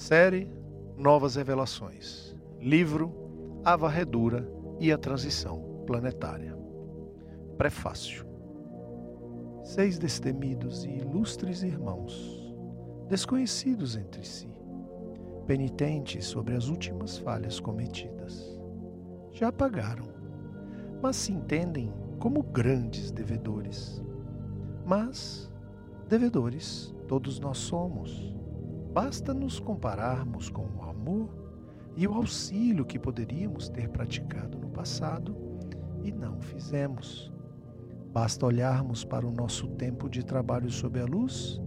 Série Novas Revelações. Livro A Varredura e a Transição Planetária. Prefácio. Seis destemidos e ilustres irmãos, desconhecidos entre si, penitentes sobre as últimas falhas cometidas, já pagaram, mas se entendem como grandes devedores. Mas, devedores, todos nós somos Basta nos compararmos com o amor e o auxílio que poderíamos ter praticado no passado e não fizemos. Basta olharmos para o nosso tempo de trabalho sob a luz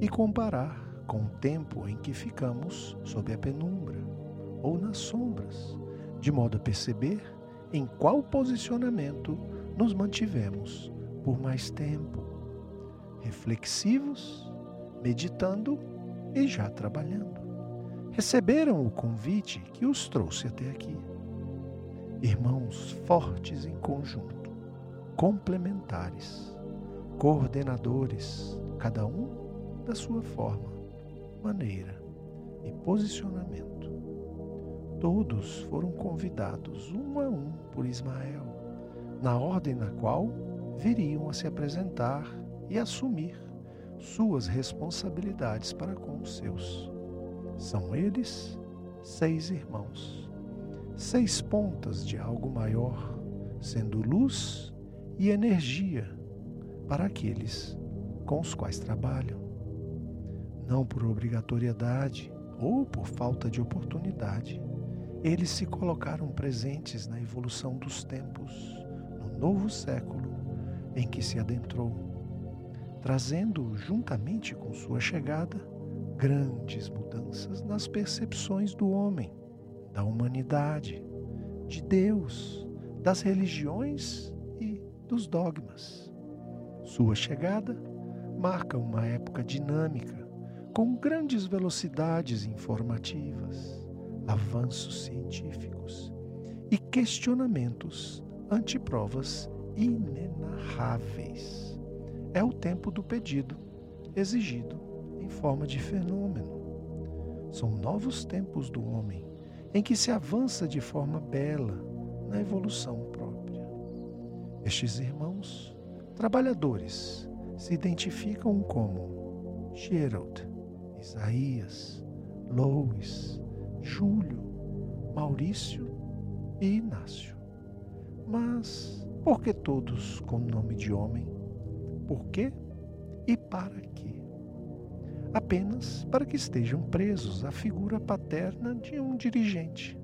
e comparar com o tempo em que ficamos sob a penumbra ou nas sombras, de modo a perceber em qual posicionamento nos mantivemos por mais tempo, reflexivos, meditando e já trabalhando. Receberam o convite que os trouxe até aqui. Irmãos fortes em conjunto, complementares, coordenadores, cada um da sua forma, maneira e posicionamento. Todos foram convidados um a um por Ismael, na ordem na qual viriam a se apresentar e assumir suas responsabilidades para com os seus. São eles seis irmãos, seis pontas de algo maior, sendo luz e energia para aqueles com os quais trabalham. Não por obrigatoriedade ou por falta de oportunidade, eles se colocaram presentes na evolução dos tempos, no novo século em que se adentrou trazendo juntamente com sua chegada grandes mudanças nas percepções do homem, da humanidade, de Deus, das religiões e dos dogmas. Sua chegada marca uma época dinâmica, com grandes velocidades informativas, avanços científicos e questionamentos ante provas inenarráveis é o tempo do pedido, exigido em forma de fenômeno. São novos tempos do homem, em que se avança de forma bela na evolução própria. Estes irmãos, trabalhadores, se identificam como Gerald, Isaías, Lois, Júlio, Maurício e Inácio. Mas por que todos com nome de homem? Por quê e para quê? Apenas para que estejam presos à figura paterna de um dirigente,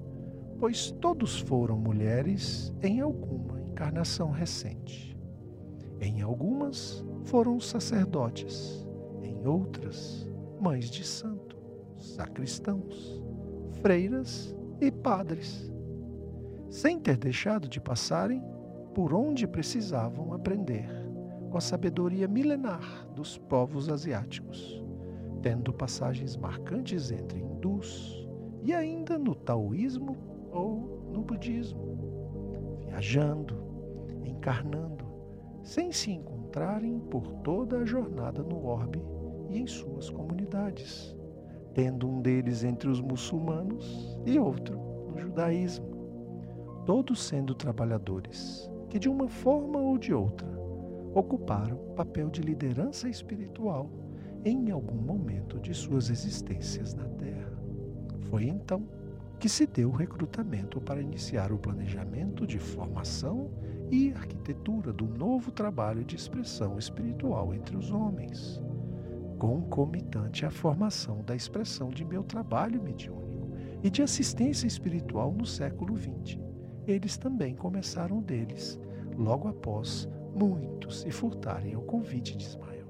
pois todos foram mulheres em alguma encarnação recente. Em algumas foram sacerdotes, em outras, mães de santo, sacristãos, freiras e padres, sem ter deixado de passarem por onde precisavam aprender com a sabedoria milenar dos povos asiáticos, tendo passagens marcantes entre hindus e ainda no taoísmo ou no budismo, viajando, encarnando, sem se encontrarem por toda a jornada no orbe e em suas comunidades, tendo um deles entre os muçulmanos e outro no judaísmo, todos sendo trabalhadores que de uma forma ou de outra ocuparam papel de liderança espiritual em algum momento de suas existências na Terra. Foi então que se deu o recrutamento para iniciar o planejamento de formação e arquitetura do novo trabalho de expressão espiritual entre os homens, concomitante à formação da expressão de meu trabalho mediúnico e de assistência espiritual no século XX. Eles também começaram deles, logo após muitos se furtarem ao convite de Ismael.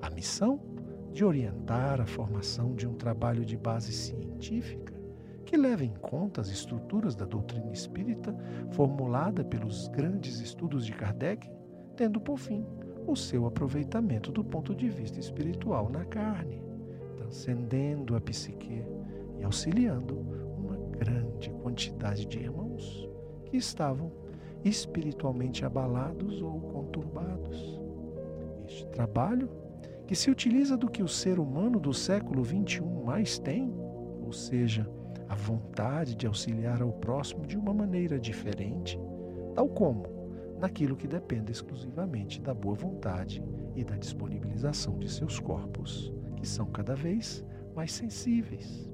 A missão de orientar a formação de um trabalho de base científica que leve em conta as estruturas da doutrina espírita formulada pelos grandes estudos de Kardec, tendo por fim o seu aproveitamento do ponto de vista espiritual na carne, transcendendo a psique e auxiliando uma grande quantidade de irmãos que estavam espiritualmente abalados ou conturbados. Este trabalho, que se utiliza do que o ser humano do século XXI mais tem, ou seja, a vontade de auxiliar ao próximo de uma maneira diferente, tal como naquilo que depende exclusivamente da boa vontade e da disponibilização de seus corpos, que são cada vez mais sensíveis.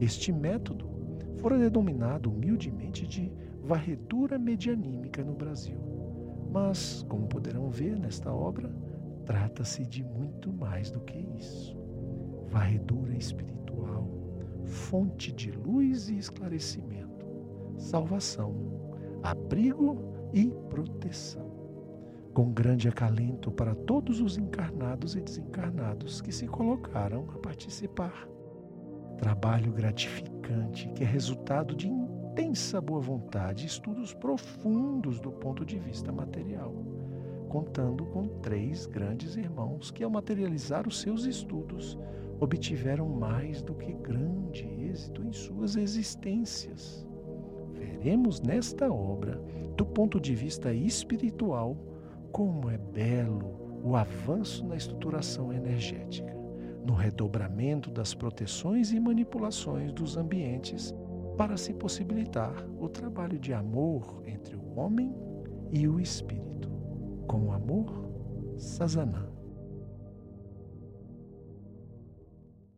Este método fora denominado humildemente de varredura medianímica no Brasil. Mas, como poderão ver nesta obra, trata-se de muito mais do que isso. Varredura espiritual, fonte de luz e esclarecimento, salvação, abrigo e proteção. Com grande acalento para todos os encarnados e desencarnados que se colocaram a participar. Trabalho gratificante que é resultado de intensa boa vontade estudos profundos do ponto de vista material, contando com três grandes irmãos que, ao materializar os seus estudos, obtiveram mais do que grande êxito em suas existências. Veremos nesta obra, do ponto de vista espiritual, como é belo o avanço na estruturação energética, no redobramento das proteções e manipulações dos ambientes para se possibilitar o trabalho de amor entre o homem e o espírito. Com amor, Sazanã.